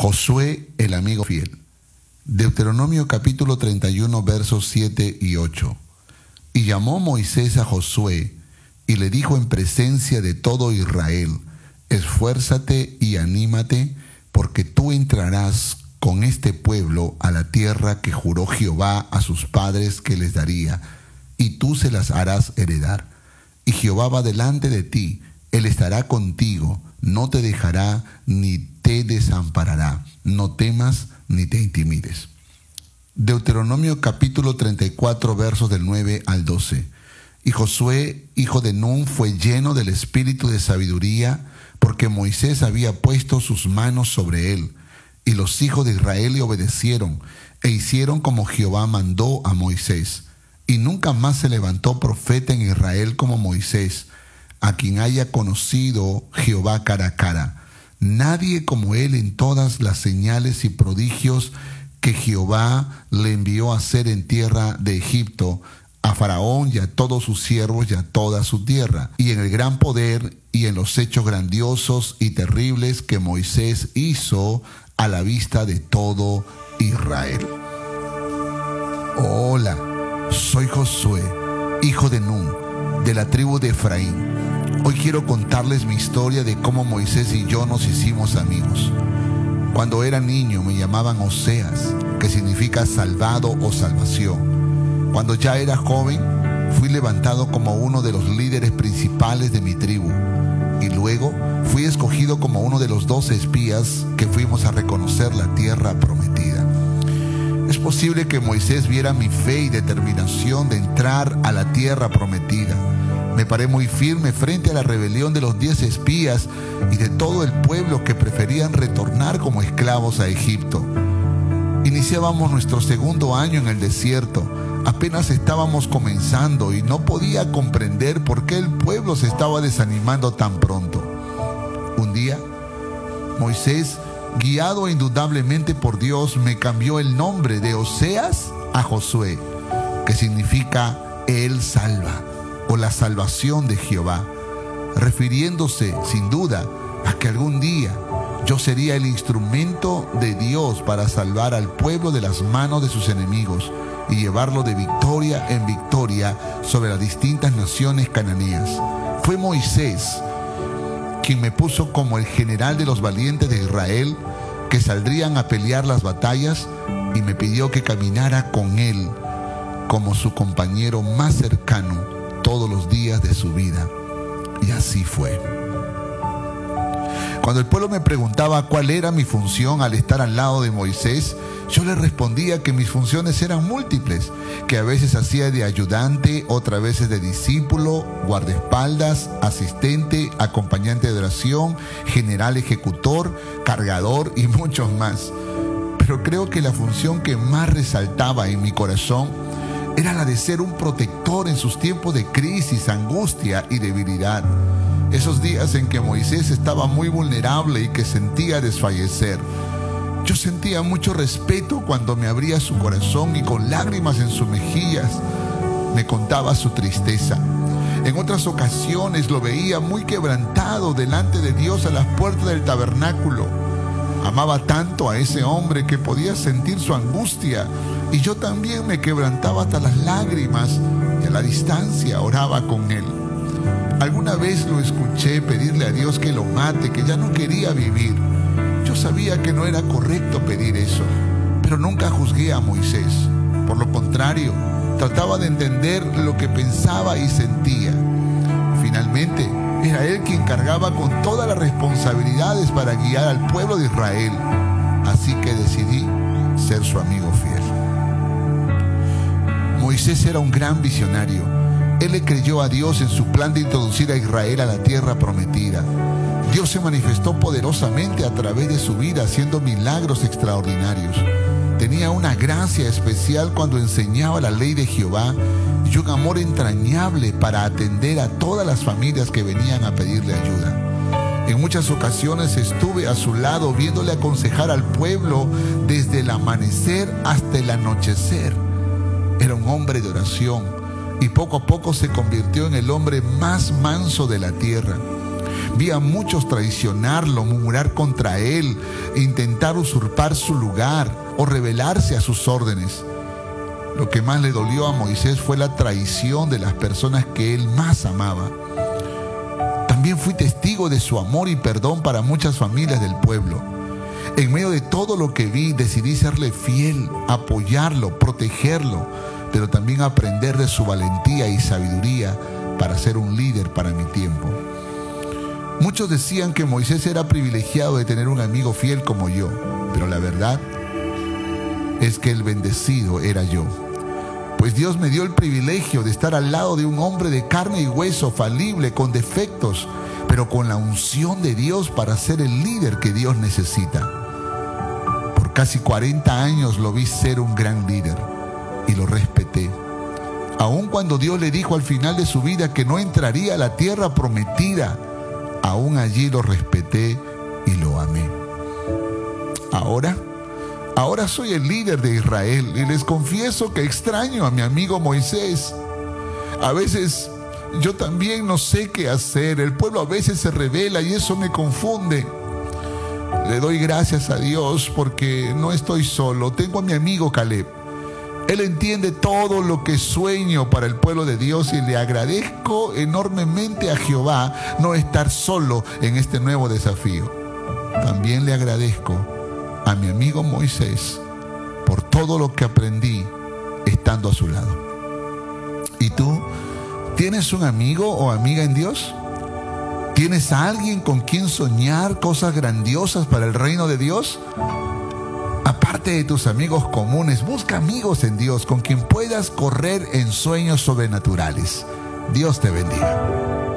Josué, el amigo fiel. Deuteronomio capítulo 31 versos 7 y 8. Y llamó Moisés a Josué y le dijo en presencia de todo Israel, esfuérzate y anímate, porque tú entrarás con este pueblo a la tierra que juró Jehová a sus padres que les daría, y tú se las harás heredar. Y Jehová va delante de ti, él estará contigo, no te dejará ni te desamparará. No temas ni te intimides. Deuteronomio capítulo 34 versos del 9 al 12. Y Josué, hijo de Nun, fue lleno del espíritu de sabiduría, porque Moisés había puesto sus manos sobre él. Y los hijos de Israel le obedecieron e hicieron como Jehová mandó a Moisés. Y nunca más se levantó profeta en Israel como Moisés, a quien haya conocido Jehová cara a cara. Nadie como él en todas las señales y prodigios que Jehová le envió a hacer en tierra de Egipto, a Faraón y a todos sus siervos y a toda su tierra, y en el gran poder y en los hechos grandiosos y terribles que Moisés hizo a la vista de todo Israel. Hola, soy Josué, hijo de Nun, de la tribu de Efraín. Hoy quiero contarles mi historia de cómo Moisés y yo nos hicimos amigos. Cuando era niño me llamaban Oseas, que significa salvado o salvación. Cuando ya era joven, fui levantado como uno de los líderes principales de mi tribu. Y luego fui escogido como uno de los doce espías que fuimos a reconocer la tierra prometida. Es posible que Moisés viera mi fe y determinación de entrar a la tierra prometida me paré muy firme frente a la rebelión de los diez espías y de todo el pueblo que preferían retornar como esclavos a Egipto. Iniciábamos nuestro segundo año en el desierto. Apenas estábamos comenzando y no podía comprender por qué el pueblo se estaba desanimando tan pronto. Un día, Moisés, guiado indudablemente por Dios, me cambió el nombre de Oseas a Josué, que significa Él salva o la salvación de Jehová, refiriéndose sin duda a que algún día yo sería el instrumento de Dios para salvar al pueblo de las manos de sus enemigos y llevarlo de victoria en victoria sobre las distintas naciones cananeas. Fue Moisés quien me puso como el general de los valientes de Israel que saldrían a pelear las batallas y me pidió que caminara con él como su compañero más cercano todos los días de su vida. Y así fue. Cuando el pueblo me preguntaba cuál era mi función al estar al lado de Moisés, yo le respondía que mis funciones eran múltiples, que a veces hacía de ayudante, otras veces de discípulo, guardaespaldas, asistente, acompañante de oración, general ejecutor, cargador y muchos más. Pero creo que la función que más resaltaba en mi corazón era la de ser un protector en sus tiempos de crisis, angustia y debilidad. Esos días en que Moisés estaba muy vulnerable y que sentía desfallecer. Yo sentía mucho respeto cuando me abría su corazón y con lágrimas en sus mejillas me contaba su tristeza. En otras ocasiones lo veía muy quebrantado delante de Dios a las puertas del tabernáculo. Amaba tanto a ese hombre que podía sentir su angustia y yo también me quebrantaba hasta las lágrimas y a la distancia oraba con él. Alguna vez lo escuché pedirle a Dios que lo mate, que ya no quería vivir. Yo sabía que no era correcto pedir eso, pero nunca juzgué a Moisés. Por lo contrario, trataba de entender lo que pensaba y sentía. Finalmente, era él quien cargaba con todas las responsabilidades para guiar al pueblo de Israel. Así que decidí ser su amigo fiel. Moisés era un gran visionario. Él le creyó a Dios en su plan de introducir a Israel a la tierra prometida. Dios se manifestó poderosamente a través de su vida haciendo milagros extraordinarios. Tenía una gracia especial cuando enseñaba la ley de Jehová y un amor entrañable para atender a todas las familias que venían a pedirle ayuda. En muchas ocasiones estuve a su lado viéndole aconsejar al pueblo desde el amanecer hasta el anochecer. Era un hombre de oración y poco a poco se convirtió en el hombre más manso de la tierra. Vi a muchos traicionarlo, murmurar contra él, intentar usurpar su lugar o rebelarse a sus órdenes. Lo que más le dolió a Moisés fue la traición de las personas que él más amaba. También fui testigo de su amor y perdón para muchas familias del pueblo. En medio de todo lo que vi, decidí serle fiel, apoyarlo, protegerlo, pero también aprender de su valentía y sabiduría para ser un líder para mi tiempo. Muchos decían que Moisés era privilegiado de tener un amigo fiel como yo, pero la verdad es que el bendecido era yo. Pues Dios me dio el privilegio de estar al lado de un hombre de carne y hueso, falible, con defectos, pero con la unción de Dios para ser el líder que Dios necesita. Por casi 40 años lo vi ser un gran líder y lo respeté. Aun cuando Dios le dijo al final de su vida que no entraría a la tierra prometida, aún allí lo respeté y lo amé. Ahora, Ahora soy el líder de Israel y les confieso que extraño a mi amigo Moisés. A veces yo también no sé qué hacer. El pueblo a veces se revela y eso me confunde. Le doy gracias a Dios porque no estoy solo. Tengo a mi amigo Caleb. Él entiende todo lo que sueño para el pueblo de Dios y le agradezco enormemente a Jehová no estar solo en este nuevo desafío. También le agradezco a mi amigo Moisés por todo lo que aprendí estando a su lado. ¿Y tú tienes un amigo o amiga en Dios? ¿Tienes a alguien con quien soñar cosas grandiosas para el reino de Dios? Aparte de tus amigos comunes, busca amigos en Dios con quien puedas correr en sueños sobrenaturales. Dios te bendiga.